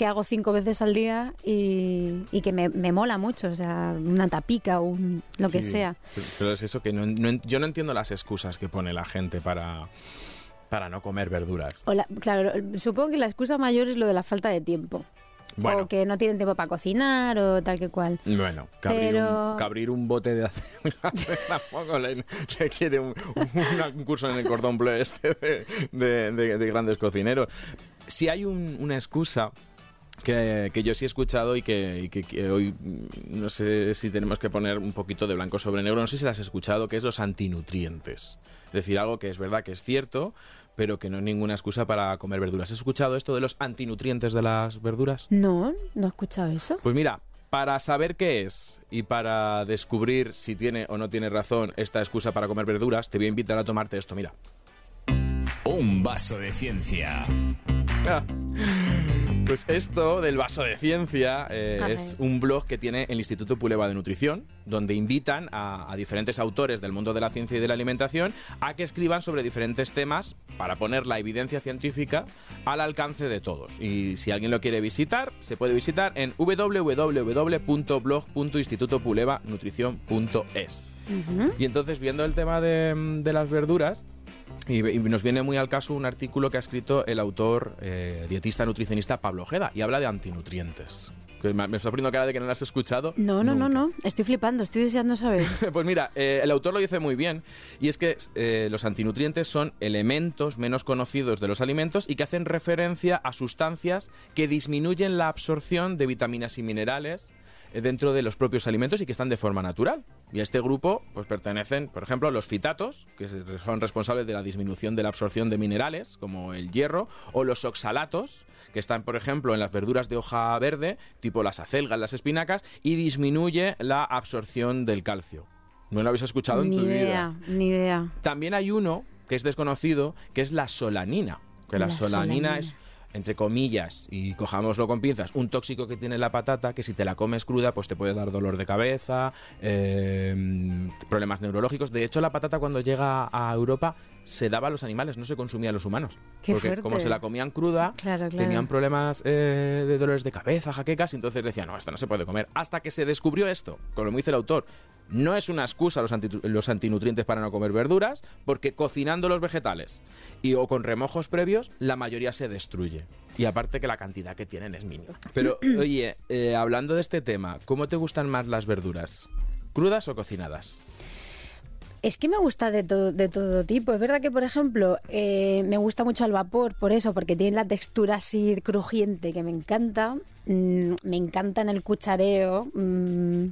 que hago cinco veces al día y, y que me, me mola mucho? O sea, una tapica o un, lo que sea. pero- es eso que no, yo no entiendo las excusas que pone la gente para, para no comer verduras. O la- claro, supongo que la excusa mayor es lo de la falta de tiempo. Bueno. O que no tienen tiempo para cocinar o tal que cual. Bueno, que abrir, Pero- un, que abrir un bote de aceite tampoco le requiere un, un- un curso en el cordón bleu este de, de- de- de grandes cocineros. Si hay un- una excusa que, que yo sí he escuchado y que, y que- que hoy no sé si tenemos que poner un poquito de blanco sobre negro, no sé si las has escuchado, que es los antinutrientes. Es decir, algo que es verdad que es cierto, pero que no es ninguna excusa para comer verduras. ¿Has escuchado esto de los antinutrientes de las verduras? No, no he escuchado eso. Pues mira, para saber qué es y para descubrir si tiene o no tiene razón esta excusa para comer verduras, te voy a invitar a tomarte esto, mira. Un vaso de ciencia. Ah. Pues esto del vaso de ciencia eh, es un blog que tiene el Instituto Puleva de Nutrición, donde invitan a, a diferentes autores del mundo de la ciencia y de la alimentación a que escriban sobre diferentes temas para poner la evidencia científica al alcance de todos. Y si alguien lo quiere visitar, se puede visitar en www.blog.institutopulevanutrición.es. Y entonces, viendo el tema de, de las verduras, y, y nos viene muy al caso un artículo que ha escrito el autor eh, dietista nutricionista Pablo Ojeda y habla de antinutrientes. Que me, me está poniendo cara de que no lo has escuchado. No, no, no, Nunca. no. Estoy flipando, estoy deseando saber. Pues mira, eh, el autor lo dice muy bien, y es que eh, los antinutrientes son elementos menos conocidos de los alimentos y que hacen referencia a sustancias que disminuyen la absorción de vitaminas y minerales dentro de los propios alimentos y que están de forma natural. Y a este grupo pues pertenecen, por ejemplo, los fitatos, que son responsables de la disminución de la absorción de minerales, como el hierro, o los oxalatos, que están, por ejemplo, en las verduras de hoja verde, tipo las acelgas, las espinacas, y disminuye la absorción del calcio. ¿No lo habéis escuchado en ni tu idea, vida? ni idea. También hay uno que es desconocido, que es la solanina. Que la, La solanina, solanina. es entre comillas, y cojámoslo con pinzas, un tóxico que tiene la patata que si te la comes cruda pues te puede dar dolor de cabeza, eh, problemas neurológicos. De hecho, la patata cuando llega a Europa se daba a los animales, no se consumía a los humanos. Qué porque fuerte. como se la comían cruda, Claro, claro. tenían problemas eh, de dolores de cabeza, jaquecas, y entonces decían, no, esto no se puede comer. Hasta que se descubrió esto, como dice el autor. No es una excusa los, anti- los antinutrientes para no comer verduras, porque cocinando los vegetales y o con remojos previos, la mayoría se destruye. Y aparte que la cantidad que tienen es mínima. Pero, oye, eh, hablando de este tema, ¿cómo te gustan más las verduras? ¿Crudas o cocinadas? Es que me gusta de todo, de todo tipo. Es verdad que, por ejemplo, eh, me gusta mucho al vapor, por eso, porque tiene la textura así crujiente que me encanta. Mm, me encanta en el cuchareo. Mm,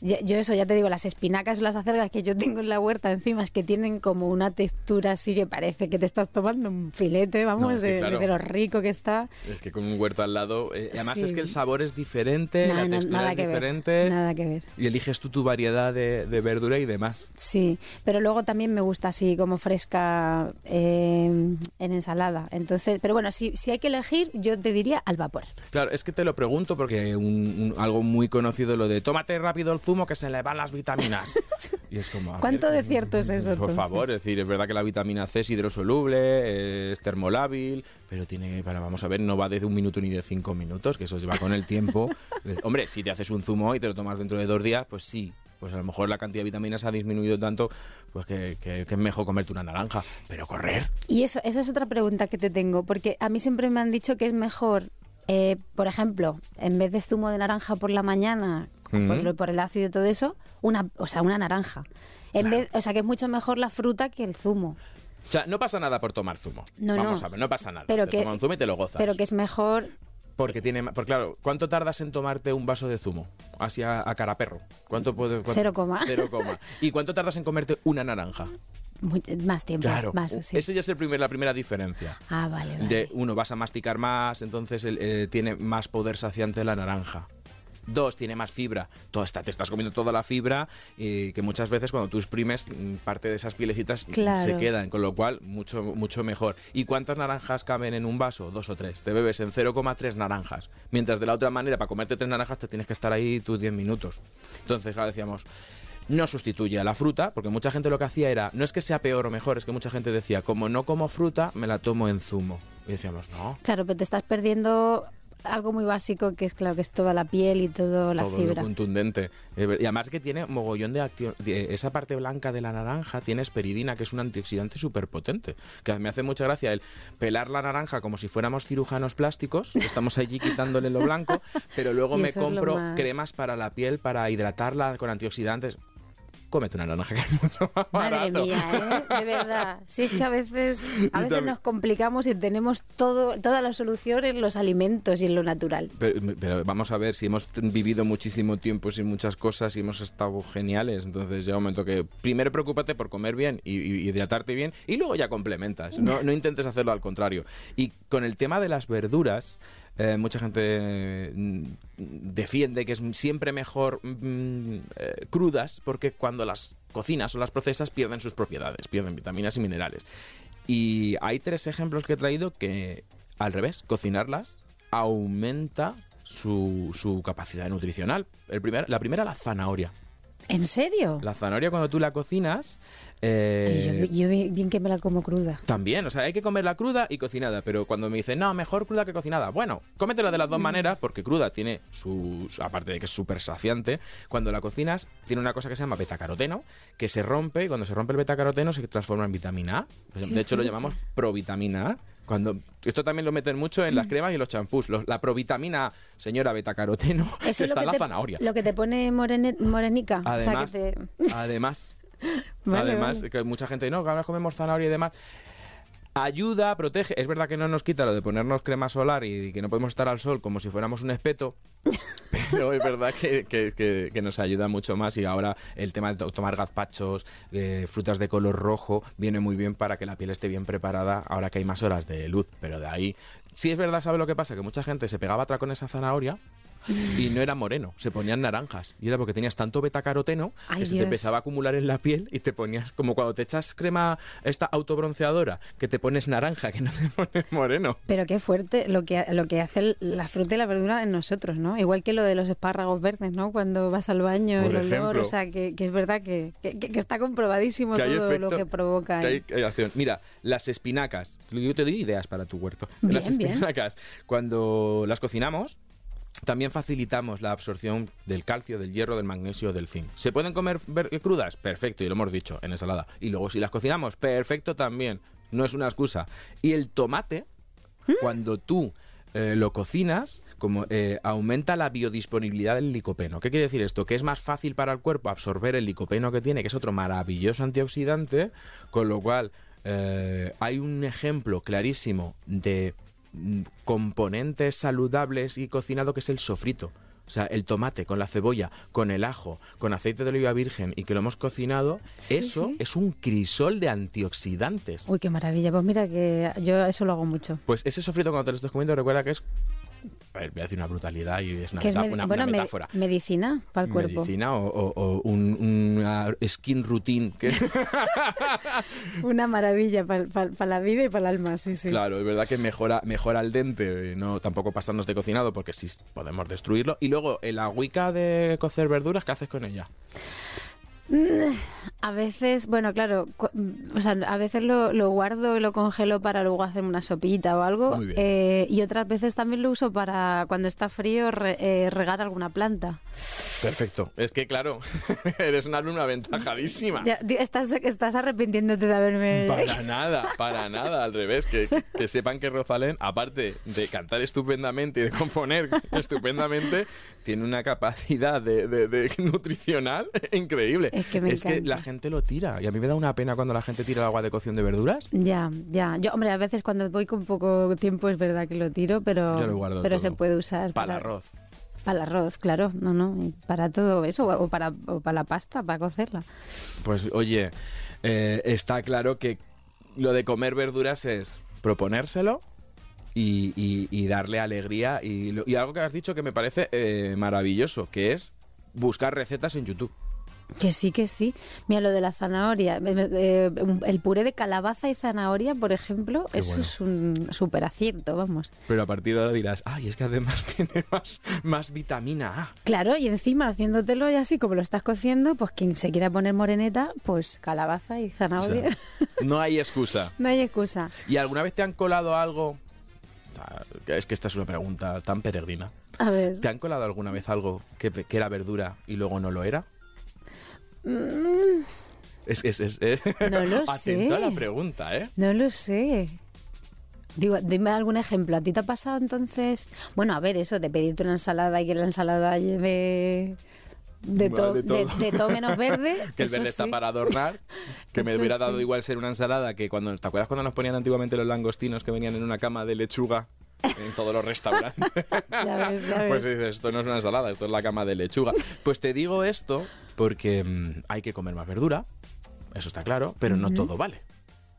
yo, yo eso, ya te digo, las espinacas o las acelgas que yo tengo en la huerta encima es que tienen como una textura así que parece que te estás tomando un filete, vamos, No, es que de, claro. de lo rico que está. Es que con un huerto al lado, eh, además Sí. es que el sabor es diferente, Nada, la textura nada es que ver, diferente. nada que ver. Y eliges tú tu variedad de, de verdura y demás. Sí, pero luego también me gusta así como fresca eh, en ensalada. Entonces, pero bueno, si, si hay que elegir, yo te diría al vapor. Claro, es que te lo pregunto porque un- un- algo muy conocido lo de tómate rápido el zumo que se le van las vitaminas. Y es como. ¿Cuánto ver, de cierto es eso, Por entonces? favor, es decir, es verdad que la vitamina C es hidrosoluble, eh, es termolábil, pero tiene, para, vamos a ver, no va de un minuto ni de cinco minutos, que eso se va con el tiempo. Eh, Hombre, si te haces un zumo y te lo tomas dentro de dos días, pues sí. Pues a lo mejor la cantidad de vitaminas ha disminuido tanto, pues que, que- que es mejor comerte una naranja. Pero correr. Y eso, esa es otra pregunta que te tengo, porque a mí siempre me han dicho que es mejor, eh, por ejemplo, en vez de zumo de naranja por la mañana, Por, el ácido y todo eso, una, o sea, una naranja. En vez, o sea, que es mucho mejor la fruta que el zumo. O sea, no pasa nada por tomar zumo. No, Vamos no. a ver, no pasa nada. Pero te que- tomas un zumo y te lo gozas. Pero que es mejor Porque tiene, porque claro, ¿cuánto tardas en tomarte un vaso de zumo? Así a, a cara perro. ¿Cuánto puede? cuánto- Cero coma. Cero coma. ¿Y cuánto tardas en comerte una naranja? muy- más tiempo. Claro. Más, sí. Eso ya es el primer, la primera diferencia. Ah, vale, vale. De uno, vas a masticar más, entonces el- eh, tiene más poder saciante la naranja. Dos, tiene más fibra. Toda esta, te estás comiendo toda la fibra y que muchas veces cuando tú exprimes mm, parte de esas pielecitas mm, Claro. se quedan, con lo cual mucho, mucho mejor. ¿Y cuántas naranjas caben en un vaso? Dos o tres. Te bebes en 0,3 naranjas. Mientras de la otra manera, para comerte tres naranjas te tienes que estar ahí tus 10 minutos. Entonces, claro, decíamos, no sustituye a la fruta, porque mucha gente lo que hacía era, no es que sea peor o mejor, es que mucha gente decía, como no como fruta, me la tomo en zumo. Y decíamos, no, Claro, pero te estás perdiendo algo muy básico que es claro que es toda la piel y toda la todo fibra. lo contundente. Eh, Y además que tiene mogollón de acción. de- Esa parte blanca de la naranja tiene esperidina, que es un antioxidante súper potente. Que me hace mucha gracia el pelar la naranja como si fuéramos cirujanos plásticos, que estamos allí quitándole lo blanco, pero luego me compro cremas para la piel para hidratarla con antioxidantes. Cómete una naranja que es mucho más Madre barato. mía, ¿eh? de verdad. Si es que a veces, a veces nos complicamos y tenemos todo, toda la solución en los alimentos y en lo natural. Pero, pero vamos a ver, si hemos vivido muchísimo tiempo sin muchas cosas y hemos estado geniales, entonces llega un momento que primero preocúpate por comer bien y, y hidratarte bien y luego ya complementas. No, no intentes hacerlo al contrario. Y con el tema de las verduras, eh, mucha gente mm, defiende que es siempre mejor mm, eh, crudas porque cuando las cocinas o las procesas pierden sus propiedades, pierden vitaminas y minerales. Y hay tres ejemplos que he traído que, al revés, cocinarlas aumenta su, su capacidad nutricional. El primer, la primera, la zanahoria. ¿En serio? La zanahoria cuando tú la cocinas... Eh, yo, yo bien que me la como cruda. también, o sea, hay que comerla cruda y cocinada, pero cuando me dicen, no, mejor cruda que cocinada, bueno, cómetela de las Mm. dos maneras, porque cruda tiene su, aparte de que es súper saciante, cuando la cocinas tiene una cosa que se llama betacaroteno, que se rompe y cuando se rompe el betacaroteno se transforma en vitamina A. De hecho, lo llamamos provitamina A. Cuando, esto también lo meten mucho en las cremas y en los champús. Los- la provitamina, señora betacaroteno, Eso es está en la te, zanahoria. lo que te pone morene- morenica. Además, o sea, que te... además, Vale, además vale. que mucha gente no, que ahora comemos zanahoria y demás. Ayuda, protege. Es verdad que no nos quita lo de ponernos crema solar y que no podemos estar al sol como si fuéramos un espeto. Pero es verdad que, que- que- que nos ayuda mucho más y ahora el tema de to- tomar gazpachos, eh, frutas de color rojo, viene muy bien para que la piel esté bien preparada ahora que hay más horas de luz. Pero de ahí, sí es verdad, ¿sabe lo que pasa? Que mucha gente se pegaba atrás con esa zanahoria y no era moreno, se ponían naranjas. Y era porque tenías tanto betacaroteno Ay, que se te empezaba a acumular en la piel y te ponías, como cuando te echas crema esta autobronceadora, que te pones naranja, que no te pones moreno. Pero qué fuerte lo que, lo que hace la fruta y la verdura en nosotros, ¿no? Igual que lo de los espárragos verdes, ¿no? Cuando vas al baño, Por el olor, ejemplo. o sea, que, que es verdad que, que- que está comprobadísimo todo efecto, lo que provoca. hay- ¿eh? acción. Mira, las espinacas, yo te doy ideas para tu huerto. Bien, las bien. espinacas, cuando las cocinamos, también facilitamos la absorción del calcio, del hierro, del magnesio, del zinc. ¿Se pueden comer ver- crudas? Perfecto, y lo hemos dicho, en ensalada. Y luego si las cocinamos, perfecto también. No es una excusa. Y el tomate, cuando tú eh, lo cocinas, como eh, aumenta la biodisponibilidad del licopeno. ¿Qué quiere decir esto? Que es más fácil para el cuerpo absorber el licopeno que tiene, que es otro maravilloso antioxidante, con lo cual eh, hay un ejemplo clarísimo de mm, componentes saludables y cocinado que es el sofrito. O sea, el tomate con la cebolla, con el ajo, con aceite de oliva virgen y que lo hemos cocinado, Sí, eso sí. es un crisol de antioxidantes. Uy, qué maravilla. Pues mira que yo eso lo hago mucho. Pues ese sofrito cuando te lo estés comiendo recuerda que es... A ver, voy a decir una brutalidad y es una, es meta- una- bueno, metáfora. medicina para el cuerpo. Medicina o, o- o un- una skin routine. Que, Una maravilla para la vida y para el alma, sí, sí. Claro, es verdad que mejora, mejora al dente, eh, no tampoco pasarnos de cocinado porque sí podemos destruirlo. Y luego, el agüica de cocer verduras, ¿qué haces con ella? A veces, bueno, claro, o sea, a veces lo, lo guardo y lo congelo para luego hacer una sopita o algo. Eh, y otras veces también lo uso para cuando está frío re- eh, regar alguna planta. Perfecto. Es que, claro, eres una alumna aventajadísima. Ya, estás, estás arrepintiéndote de haberme... Para nada, para nada, al revés. Que, que sepan que Rosalén, aparte de cantar estupendamente y de componer estupendamente, tiene una capacidad de, de- de nutricional increíble. Es que me la gente lo tira. Y a mí me da una pena cuando la gente tira el agua de cocción de verduras. Ya, ya. Yo, hombre, a veces cuando voy con poco tiempo es verdad que lo tiro, pero, Yo lo guardo pero todo. se puede usar Para el arroz. Para el arroz, claro. No, no. y Para todo eso. O para, o para la pasta, para cocerla. Pues oye, eh, está claro que lo de comer verduras es proponérselo y, y- y darle alegría. Y, lo- y algo que has dicho que me parece eh, maravilloso, que es buscar recetas en YouTube. Que sí, que sí. Mira, lo de la zanahoria. me- me- eh, un- el puré de calabaza y zanahoria, por ejemplo, Qué eso bueno. es un súper acierto, vamos. Pero a partir de ahora dirás, ay, es que además tiene más, más vitamina A. Claro, y encima haciéndotelo y así como lo estás cociendo, pues quien se quiera poner moreneta, pues calabaza y O zanahoria. no hay excusa. no hay excusa. ¿Y alguna vez te han colado algo? Que Es que esta es una pregunta tan peregrina. A ver. ¿Te han colado alguna vez algo que, que era verdura y luego no lo era? Es, es, es, es- Mm. No lo Atento a sé. la pregunta, ¿eh? No lo sé. Digo, dime algún ejemplo. ¿A ti te ha pasado entonces? Bueno, a ver, eso de pedirte una ensalada y que la ensalada lleve de, to- todo. de todo menos verde. Que el verde está sí. para adornar. Que me Eso hubiera sí. dado igual ser una ensalada que cuando. ¿Te acuerdas cuando nos ponían antiguamente los langostinos que venían en una cama de lechuga? En todos los restaurantes. Ya ves, ya ves. Pues dices, esto no es una ensalada, esto es la cama de lechuga. Pues te digo esto porque mm, hay que comer más verdura, eso está claro, pero no todo vale.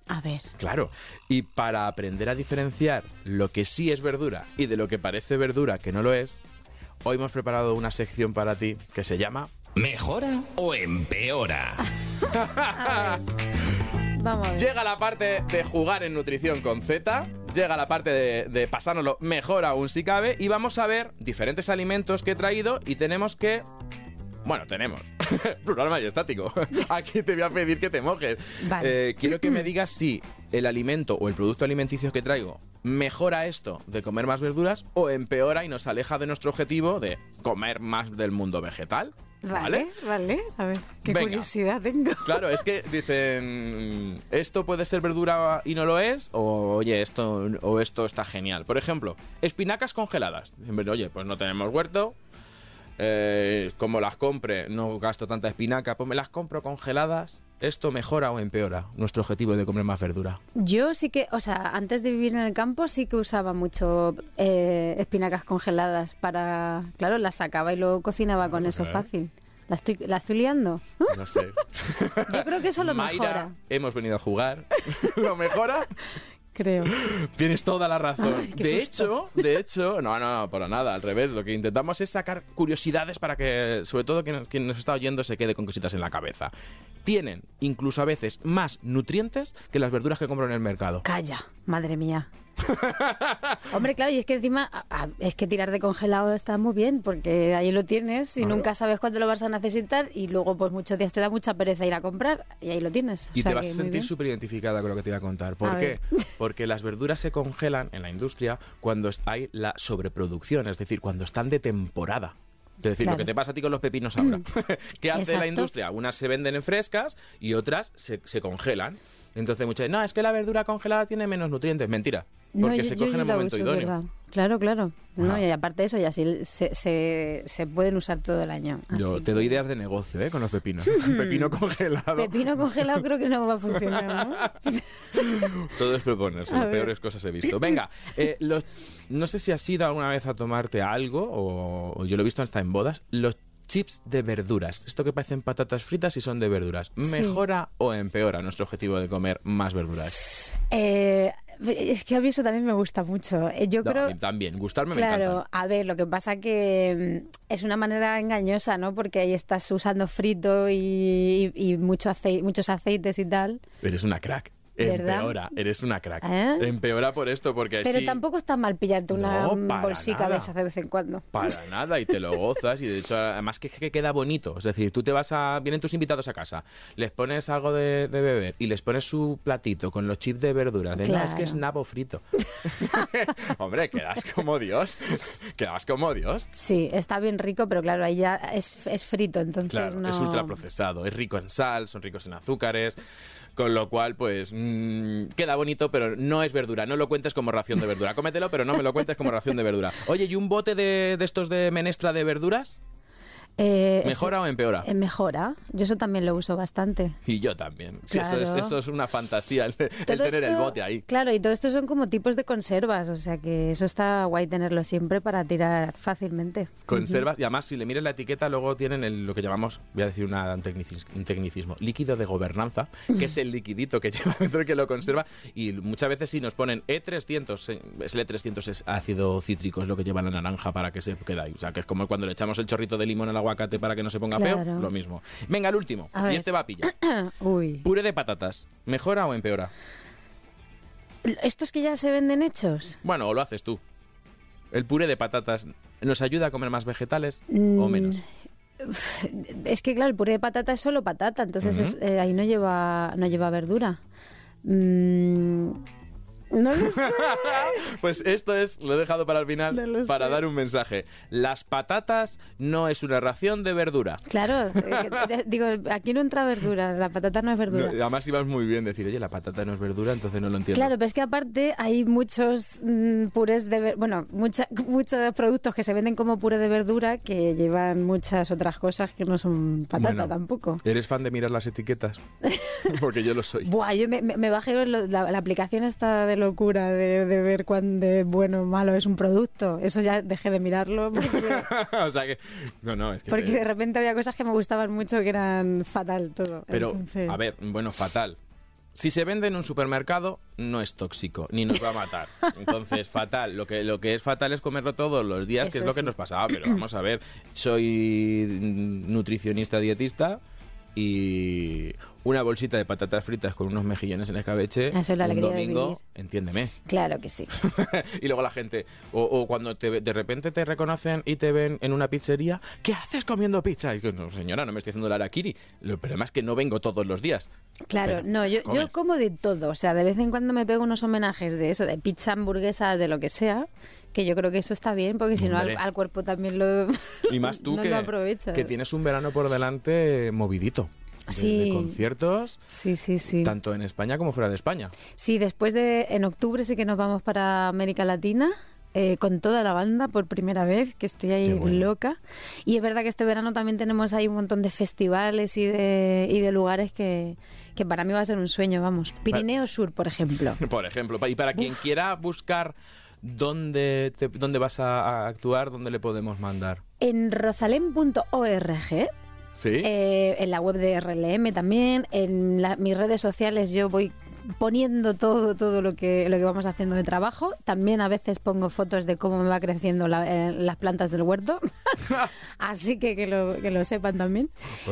A ver. Claro. Y para aprender a diferenciar lo que sí es verdura y de lo que parece verdura que no lo es, hoy hemos preparado una sección para ti que se llama ¿Mejora o empeora? Vamos a ver. Llega la parte de jugar en nutrición con Z, llega la parte de, de pasárnoslo mejor aún si cabe y vamos a ver diferentes alimentos que he traído y tenemos que... Bueno, tenemos. Plural majestático. Aquí te voy a pedir que te mojes. Vale. Eh, quiero que me digas si el alimento o el producto alimenticio que traigo mejora esto de comer más verduras o empeora y nos aleja de nuestro objetivo de comer más del mundo vegetal. Vale, vale. A ver, qué Venga. curiosidad tengo. Claro, es que dicen, esto puede ser verdura y no lo es, o oye, esto, o esto está genial. Por ejemplo, espinacas congeladas. Dicen, Oye, pues no tenemos huerto, eh, como las compre, no gasto tanta espinaca, pues me las compro congeladas. ¿Esto mejora o empeora nuestro objetivo de comer más verdura? Yo sí que, o sea, antes de vivir en el campo sí que usaba mucho eh, espinacas congeladas para, claro, las sacaba y luego cocinaba con eso fácil. ¿La estoy, ¿La estoy liando? No sé. Yo creo que eso lo Mayra, mejora. hemos venido a jugar. ¿Lo mejora? creo. Tienes toda la razón. Ay, de susto. hecho, de hecho, no, no, para nada, al revés. Lo que intentamos es sacar curiosidades para que, sobre todo, quien, quien nos está oyendo se quede con cositas en la cabeza. Tienen, incluso a veces, más nutrientes que las verduras que compro en el mercado. Calla, madre mía. Hombre, claro, y es que encima a- a- es que tirar de congelado está muy bien porque ahí lo tienes y Claro. nunca sabes cuándo lo vas a necesitar y luego pues muchos días te da mucha pereza ir a comprar y ahí lo tienes. Y O sea te vas a sentir súper identificada con lo que te voy a contar. ¿Por A qué? ver. Porque las verduras se congelan en la industria cuando hay la sobreproducción, es decir, cuando están de temporada. Es decir, lo que te pasa a ti con los pepinos ahora. ¿Qué hace la Exacto. industria? Unas se venden en frescas y otras se, se congelan. Entonces muchas dicen, no, es que la verdura congelada tiene menos nutrientes. Mentira. Porque se yo coge en el momento uso, idóneo. ¿verdad? Claro, claro. No, y aparte de eso, y así se, se, se pueden usar todo el año. Yo te que- doy ideas de negocio, ¿eh? Con los pepinos. Pepino congelado. Pepino congelado creo que no va a funcionar, ¿no? Todo es proponerse, las peores cosas he visto. Venga, eh, los- no sé si has ido alguna vez a tomarte algo, o, o yo lo he visto hasta en bodas, los chips de verduras. Esto que parecen patatas fritas y son de verduras. Sí. ¿Mejora o empeora nuestro objetivo de comer más verduras? Eh, es que a mí eso también me gusta mucho. Eh, Yo No, creo... a mí también, gustarme me Claro, encanta. a ver, lo que pasa que mm, es una manera engañosa, ¿no? Porque ahí estás usando frito y, y mucho acei- muchos aceites y tal. Eres una crack. ¿Verdad? Empeora, eres una crack. ¿Eh? Empeora por esto, porque Pero sí, tampoco está mal pillarte una No, bolsica nada. de esas de vez en cuando. Para nada, y te lo gozas. Y de hecho, además que, que queda bonito. Es decir, tú te vas a. Vienen tus invitados a casa, les pones algo de, de beber y les pones su platito con los chips de verduras. De, "No, es que es Claro. nabo frito. Hombre, quedas como Dios. Quedas como Dios. Sí, está bien rico, pero claro, ahí ya es, es frito, entonces Claro, no... es ultraprocesado, es rico en sal, son ricos en azúcares, con lo cual, pues, mm, queda bonito, pero no es verdura. No lo cuentes como ración de verdura. Cómetelo, pero no me lo cuentes como ración de verdura. Oye, ¿y un bote de, de estos de menestra de verduras? Eh, eso- ¿Mejora o empeora? eh, mejora. Yo eso también lo uso bastante. Y yo también. Sí, eso, es, Claro. eso es una fantasía, el, el tener el esto- bote ahí. Claro, y todo esto son como tipos de conservas, o sea que eso está guay tenerlo siempre para tirar fácilmente. Conservas, y además, si le miras la etiqueta, luego tienen el- lo que llamamos, voy a decir una- un, tecnicis- un tecnicismo, líquido de gobernanza, que es el liquidito que lleva dentro que lo conserva. Y muchas veces sí nos ponen E300, eh, es el E300 es ácido cítrico, es lo que lleva la naranja para que se quede ahí. O sea, que es como cuando le echamos el chorrito de limón al aguacate para que no se ponga feo, lo mismo. Venga, el último, A y ver. este va a pillar. Uy. Puré de patatas, ¿mejora o empeora? ¿Estos que ya se venden hechos? Bueno, o lo haces tú. ¿El puré de patatas nos ayuda a comer más vegetales o Mm, menos? Es que claro, el puré de patata es solo patata, entonces es- eh, ahí no lleva, no lleva verdura. Mm, no lo sé. Pues esto es, lo he dejado para el final, No para sé. dar un mensaje. Las patatas no es una ración de verdura. Claro, eh, digo, aquí no entra verdura, la patata no es No, verdura. además ibas muy bien decir, oye, la patata no es verdura, entonces no lo entiendo. Claro, pero es que aparte hay muchos mm, purés de bueno, mucha- muchos productos que se venden como puré de verdura que llevan muchas otras cosas que no son patata Bueno. tampoco. ¿Eres fan de mirar las etiquetas? Porque yo lo soy. Buah, yo me, me- me bajé la, la aplicación esta de locura de, de ver cuán de bueno o malo es un producto. Eso ya dejé de mirarlo porque, o sea que, no, no, es que... porque de repente había cosas que me gustaban mucho que eran fatal todo. Pero, Entonces- a ver, bueno, fatal. Si se vende en un supermercado, no es tóxico, ni nos va a matar. Entonces, fatal. Lo que, lo que es fatal es comerlo todos los días, que es lo que nos pasaba. Pero vamos a ver, soy nutricionista dietista y una bolsita de patatas fritas con unos mejillones en escabeche Eso es la un domingo, entiéndeme. Claro que sí. y luego la gente, o, o cuando te, de repente te reconocen y te ven en una pizzería, ¿qué haces comiendo pizza? Y que, no, señora, no me estoy haciendo la araquiri. El problema es que no vengo todos los días. Claro, Pero, no, yo, yo como de todo. O sea, de vez en cuando me pego unos homenajes de eso, de pizza, hamburguesa, de lo que sea, que yo creo que eso está bien, porque si no al, cuerpo también lo. Y más tú no que, lo que tienes un verano por delante movidito. De, Sí. de conciertos, Sí, sí, sí. tanto en España como fuera de España. Sí, después de. En octubre sí que nos vamos para América Latina. eh, con toda la banda por primera vez, que estoy ahí bueno. loca. Y es verdad que este verano también tenemos ahí un montón de festivales y de, y de lugares que, que para mí va a ser un sueño, vamos. Pirineo Sur, por ejemplo. Por ejemplo, y para quien quiera buscar dónde, te- dónde vas a, a actuar, dónde le podemos mandar. En rosalén.org ¿Sí? Eh, en la web de RLM también, en la- mis redes sociales yo voy poniendo todo, todo lo que, lo que vamos haciendo de trabajo. También a veces pongo fotos de cómo me va creciendo eh, las plantas del huerto. Así que que lo, que lo sepan también.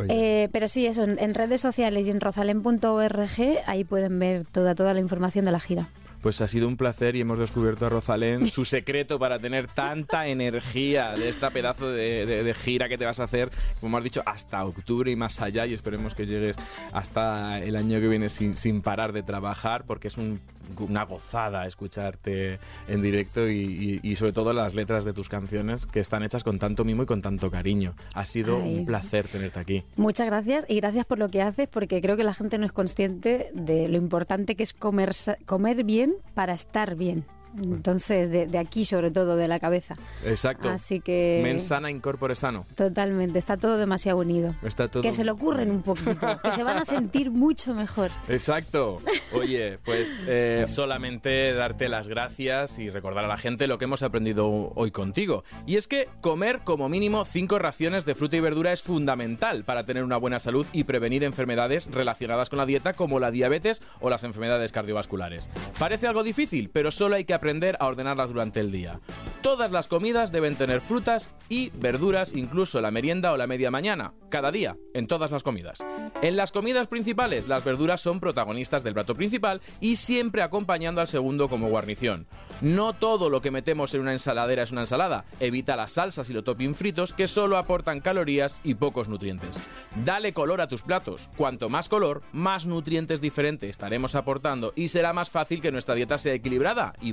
Eh, pero sí, eso, en, en, redes sociales y en rozalen.org, ahí pueden ver toda, toda la información de la gira. Pues ha sido un placer y hemos descubierto a Rosalén su secreto para tener tanta energía de esta pedazo de, gira que te vas a hacer, como has dicho, hasta octubre y más allá. Y esperemos que llegues hasta el año que viene sin, sin parar de trabajar, porque es una gozada escucharte en directo y, sobre todo las letras de tus canciones que están hechas con tanto mimo y con tanto cariño. Ha sido un placer tenerte aquí. Muchas gracias y gracias por lo que haces porque creo que la gente no es consciente de lo importante que es comer, comer bien para estar bien. Entonces, de, aquí sobre todo, de la cabeza. Exacto. Así que... Mens sana, incorpore sano. Totalmente, está todo demasiado unido. Está todo... Que se lo ocurren un poquito, que se van a sentir mucho mejor. Exacto. Oye, pues eh, solamente darte las gracias y recordar a la gente lo que hemos aprendido hoy contigo. Y es que comer como mínimo cinco raciones de fruta y verdura es fundamental para tener una buena salud y prevenir enfermedades relacionadas con la dieta como la diabetes o las enfermedades cardiovasculares. Parece algo difícil, pero solo hay que aprender a ordenarlas durante el día. Todas las comidas deben tener frutas y verduras, incluso la merienda o la media mañana, cada día, en todas las comidas. En las comidas principales, las verduras son protagonistas del plato principal y siempre acompañando al segundo como guarnición. No todo lo que metemos en una ensaladera es una ensalada. Evita las salsas y los topping fritos que solo aportan calorías y pocos nutrientes. Dale color a tus platos. Cuanto más color, más nutrientes diferentes estaremos aportando y será más fácil que nuestra dieta sea equilibrada y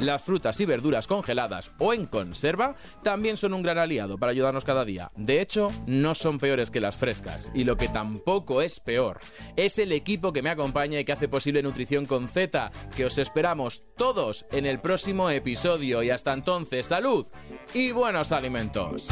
Las frutas y verduras congeladas o en conserva también son un gran aliado para ayudarnos cada día. De hecho, no son peores que las frescas. Y lo que tampoco es peor es el equipo que me acompaña y que hace posible Nutrición con Z, que os esperamos todos en el próximo episodio. Y hasta entonces, salud y buenos alimentos.